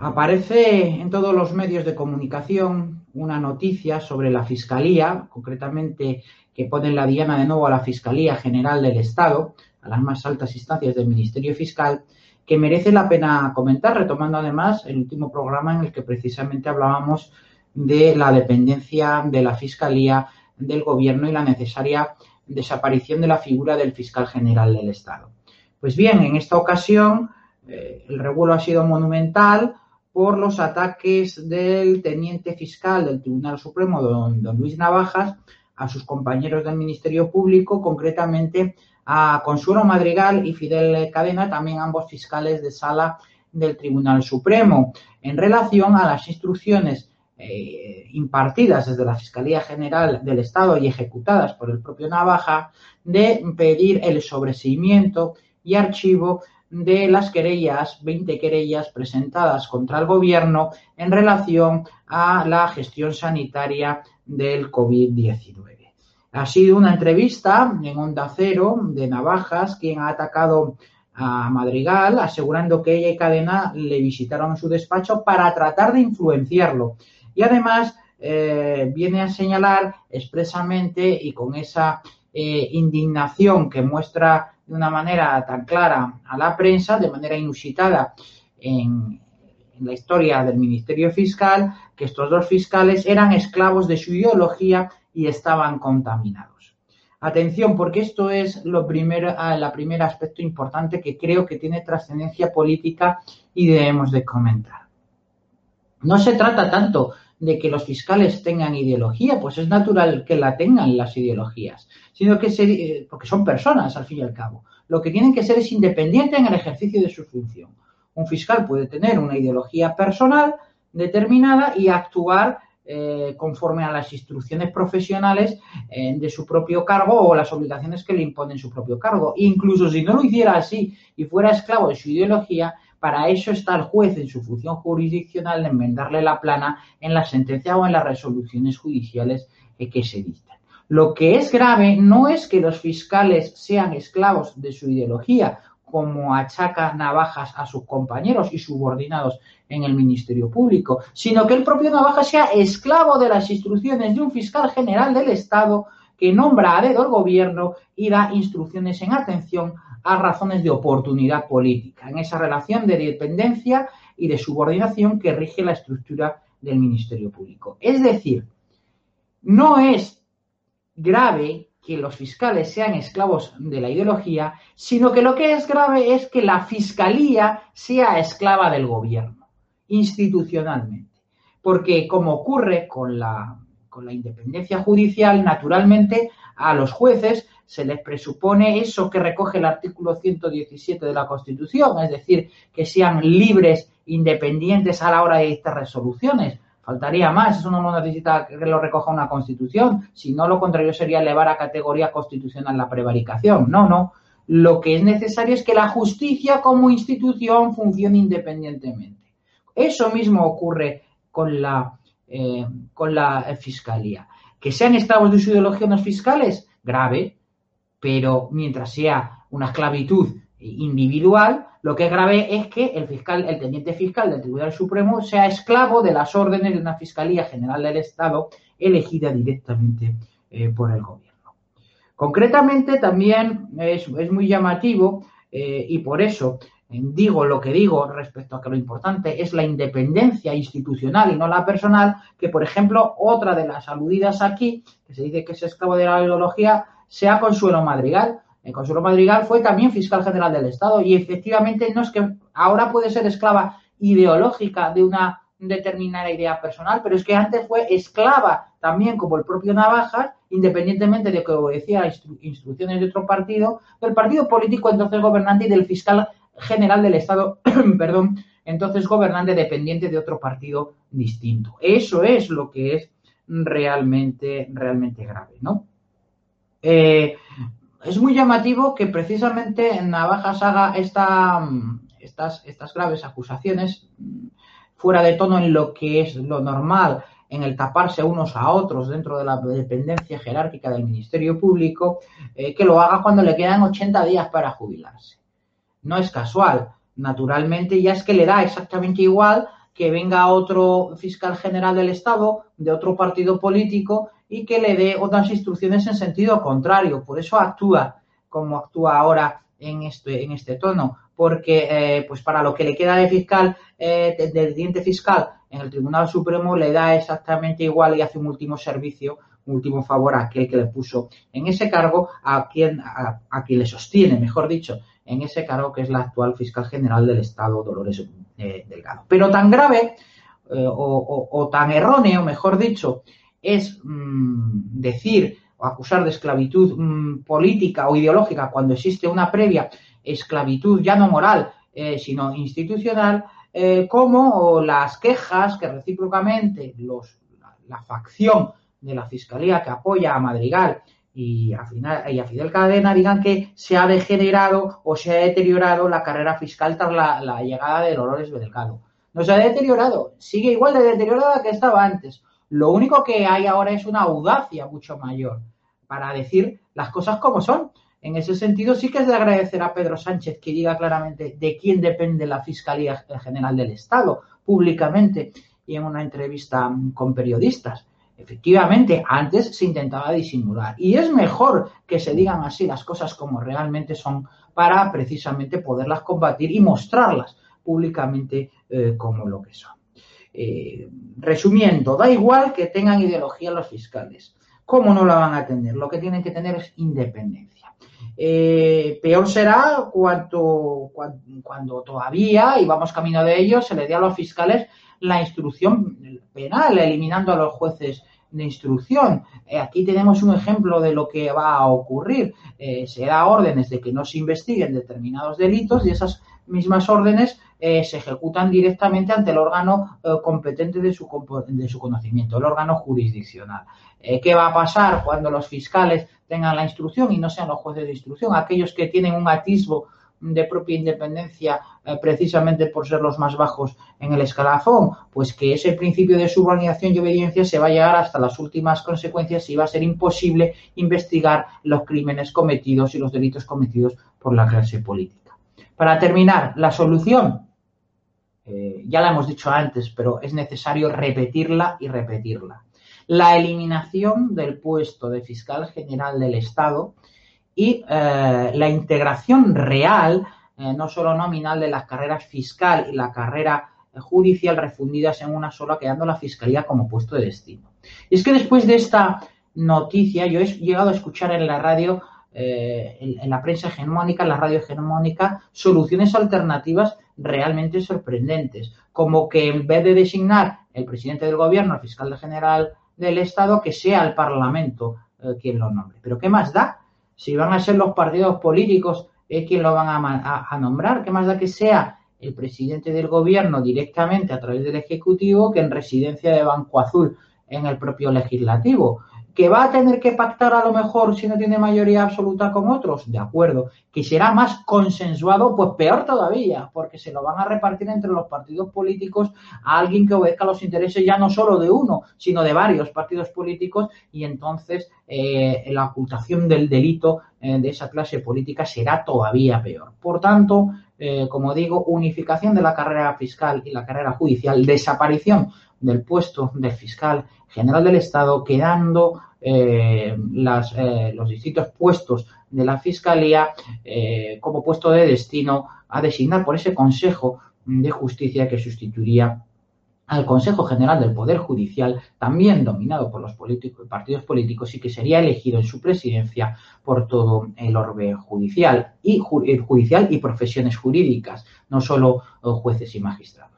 Aparece en todos los medios de comunicación una noticia sobre la Fiscalía, concretamente que pone la diana de nuevo a la Fiscalía General del Estado, a las más altas instancias del Ministerio Fiscal, que merece la pena comentar, retomando además el último programa en el que precisamente hablábamos de la dependencia de la Fiscalía del Gobierno y la necesaria desaparición de la figura del Fiscal General del Estado. Pues bien, en esta ocasión eh, el revuelo ha sido monumental por los ataques del teniente fiscal del Tribunal Supremo, don, don, Luis Navajas, a sus compañeros del Ministerio Público, concretamente a Consuelo Madrigal y Fidel Cadena, también ambos fiscales de sala del Tribunal Supremo, en relación a las instrucciones eh, impartidas desde la Fiscalía General del Estado y ejecutadas por el propio Navaja de pedir el sobreseimiento y archivo de las querellas, 20 querellas presentadas contra el gobierno en relación a la gestión sanitaria del COVID-19. Ha sido una entrevista en Onda Cero de Navajas, quien ha atacado a Madrigal, asegurando que ella y Cadena le visitaron su despacho para tratar de influenciarlo. Y además eh, viene a señalar expresamente y con esa eh, indignación que muestra de una manera tan clara a la prensa, de manera inusitada en, la historia del Ministerio Fiscal, que estos dos fiscales eran esclavos de su ideología y estaban contaminados. Atención, porque esto es lo primero, el primer aspecto importante que creo que tiene trascendencia política y debemos de comentar. No se trata tanto de que los fiscales tengan ideología, pues es natural que la tengan las ideologías, sino que se, porque son personas al fin y al cabo. Lo que tienen que ser es independiente en el ejercicio de su función. Un fiscal puede tener una ideología personal determinada y actuar eh, conforme a las instrucciones profesionales eh, de su propio cargo o las obligaciones que le imponen su propio cargo. Incluso si no lo hiciera así y fuera esclavo de su ideología, para eso está el juez en su función jurisdiccional de enmendarle la plana en la sentencia o en las resoluciones judiciales que se dictan. Lo que es grave no es que los fiscales sean esclavos de su ideología, como achaca Navajas a sus compañeros y subordinados en el Ministerio Público, sino que el propio Navajas sea esclavo de las instrucciones de un fiscal general del Estado que nombra a dedo el gobierno y da instrucciones en atención a razones de oportunidad política, en esa relación de dependencia y de subordinación que rige la estructura del Ministerio Público. Es decir, no es grave que los fiscales sean esclavos de la ideología, sino que lo que es grave es que la fiscalía sea esclava del gobierno, institucionalmente. Porque como ocurre con la, con la independencia judicial, naturalmente a los jueces se les presupone eso que recoge el artículo 117 de la Constitución, es decir, que sean libres, independientes a la hora de dictar resoluciones. Faltaría más, eso no necesita que lo recoja una Constitución, si no lo contrario sería elevar a categoría constitucional la prevaricación. No, no. Lo que es necesario es que la justicia como institución funcione independientemente. Eso mismo ocurre con la, eh, con la Fiscalía. Que sean esclavos de su ideología los fiscales, grave, pero mientras sea una esclavitud individual, lo que es grave es que el fiscal, el teniente fiscal del Tribunal Supremo sea esclavo de las órdenes de una Fiscalía General del Estado elegida directamente eh, por el gobierno. Concretamente también es, es muy llamativo eh, y por eso digo lo que digo respecto a que lo importante es la independencia institucional y no la personal, que por ejemplo otra de las aludidas aquí, que se dice que es esclavo de la ideología, sea Consuelo Madrigal. El Consuelo Madrigal fue también fiscal general del Estado y efectivamente no es que ahora puede ser esclava ideológica de una determinada idea personal, pero es que antes fue esclava también, como el propio Navajas, independientemente de que obedecía a instru instrucciones de otro partido, del partido político entonces gobernante y del fiscal general del Estado, perdón, entonces gobernante dependiente de otro partido distinto. Eso es lo que es realmente, realmente grave, ¿no? Eh, es muy llamativo que precisamente Navajas haga esta, estas, estas graves acusaciones fuera de tono en lo que es lo normal, en el taparse unos a otros dentro de la dependencia jerárquica del Ministerio Público, eh, que lo haga cuando le quedan 80 días para jubilarse. No es casual, naturalmente, ya es que le da exactamente igual que venga otro fiscal general del Estado de otro partido político y que le dé otras instrucciones en sentido contrario. Por eso actúa como actúa ahora en este, en este tono, porque eh, pues para lo que le queda de fiscal, eh, del diente fiscal en el Tribunal Supremo le da exactamente igual y hace un último servicio, un último favor a aquel que le puso en ese cargo, a quien, a quien le sostiene, mejor dicho, en ese cargo que es la actual fiscal general del Estado, Dolores eh, Delgado. Pero tan grave eh, o, tan erróneo, mejor dicho, es mmm, decir o acusar de esclavitud mmm, política o ideológica cuando existe una previa esclavitud ya no moral, eh, sino institucional, como las quejas que recíprocamente los, la, facción de la Fiscalía que apoya a Madrigal y a, y a Fidel Cadena digan que se ha degenerado o se ha deteriorado la carrera fiscal tras la, la llegada de Dolores Delgado. No se ha deteriorado, sigue igual de deteriorada que estaba antes. Lo único que hay ahora es una audacia mucho mayor para decir las cosas como son. En ese sentido, sí que es de agradecer a Pedro Sánchez que diga claramente de quién depende la Fiscalía General del Estado, públicamente y en una entrevista con periodistas. Efectivamente, antes se intentaba disimular. Y es mejor que se digan así las cosas como realmente son para precisamente poderlas combatir y mostrarlas públicamente eh, como lo que son. Eh, resumiendo, da igual que tengan ideología los fiscales. ¿Cómo no la van a tener? Lo que tienen que tener es independencia. Eh, peor será cuando, cuando, todavía, y vamos camino de ello, se le dé a los fiscales la instrucción penal, eliminando a los jueces de instrucción. Eh, aquí tenemos un ejemplo de lo que va a ocurrir. Eh, se da órdenes de que no se investiguen determinados delitos y esas mismas órdenes eh, se ejecutan directamente ante el órgano competente de su, de su, conocimiento, el órgano jurisdiccional. ¿Qué va a pasar cuando los fiscales tengan la instrucción y no sean los jueces de instrucción? Aquellos que tienen un atisbo de propia independencia eh, precisamente por ser los más bajos en el escalafón, pues que ese principio de subordinación y obediencia se va a llegar hasta las últimas consecuencias y va a ser imposible investigar los crímenes cometidos y los delitos cometidos por la clase política. Para terminar, la solución, eh, ya la hemos dicho antes, pero es necesario repetirla y repetirla. La eliminación del puesto de fiscal general del Estado y eh, la integración real, eh, no solo nominal, de las carreras fiscal y la carrera judicial refundidas en una sola, quedando la fiscalía como puesto de destino. Y es que después de esta noticia, yo he llegado a escuchar en la radio, eh, en, la prensa hegemónica, en la radio hegemónica, soluciones alternativas realmente sorprendentes, como que en vez de designar el presidente del gobierno, el fiscal general del Estado, que sea el Parlamento eh, quien lo nombre. Pero ¿qué más da? Si van a ser los partidos políticos eh, quien lo van a, a, nombrar, ¿qué más da que sea el presidente del gobierno directamente a través del Ejecutivo que en residencia de Banco Azul en el propio legislativo? ¿Que va a tener que pactar a lo mejor si no tiene mayoría absoluta con otros? De acuerdo. ¿Que será más consensuado? Pues peor todavía, porque se lo van a repartir entre los partidos políticos a alguien que obedezca los intereses ya no solo de uno, sino de varios partidos políticos y entonces eh, la ocultación del delito eh, de esa clase política será todavía peor. Por tanto, eh, como digo, unificación de la carrera fiscal y la carrera judicial, desaparición del puesto de fiscal general del Estado, quedando eh, eh, los distintos puestos de la Fiscalía eh, como puesto de destino a designar por ese Consejo de Justicia que sustituiría al Consejo General del Poder Judicial, también dominado por los partidos políticos y que sería elegido en su presidencia por todo el orbe judicial y, judicial y profesiones jurídicas, no solo jueces y magistrados.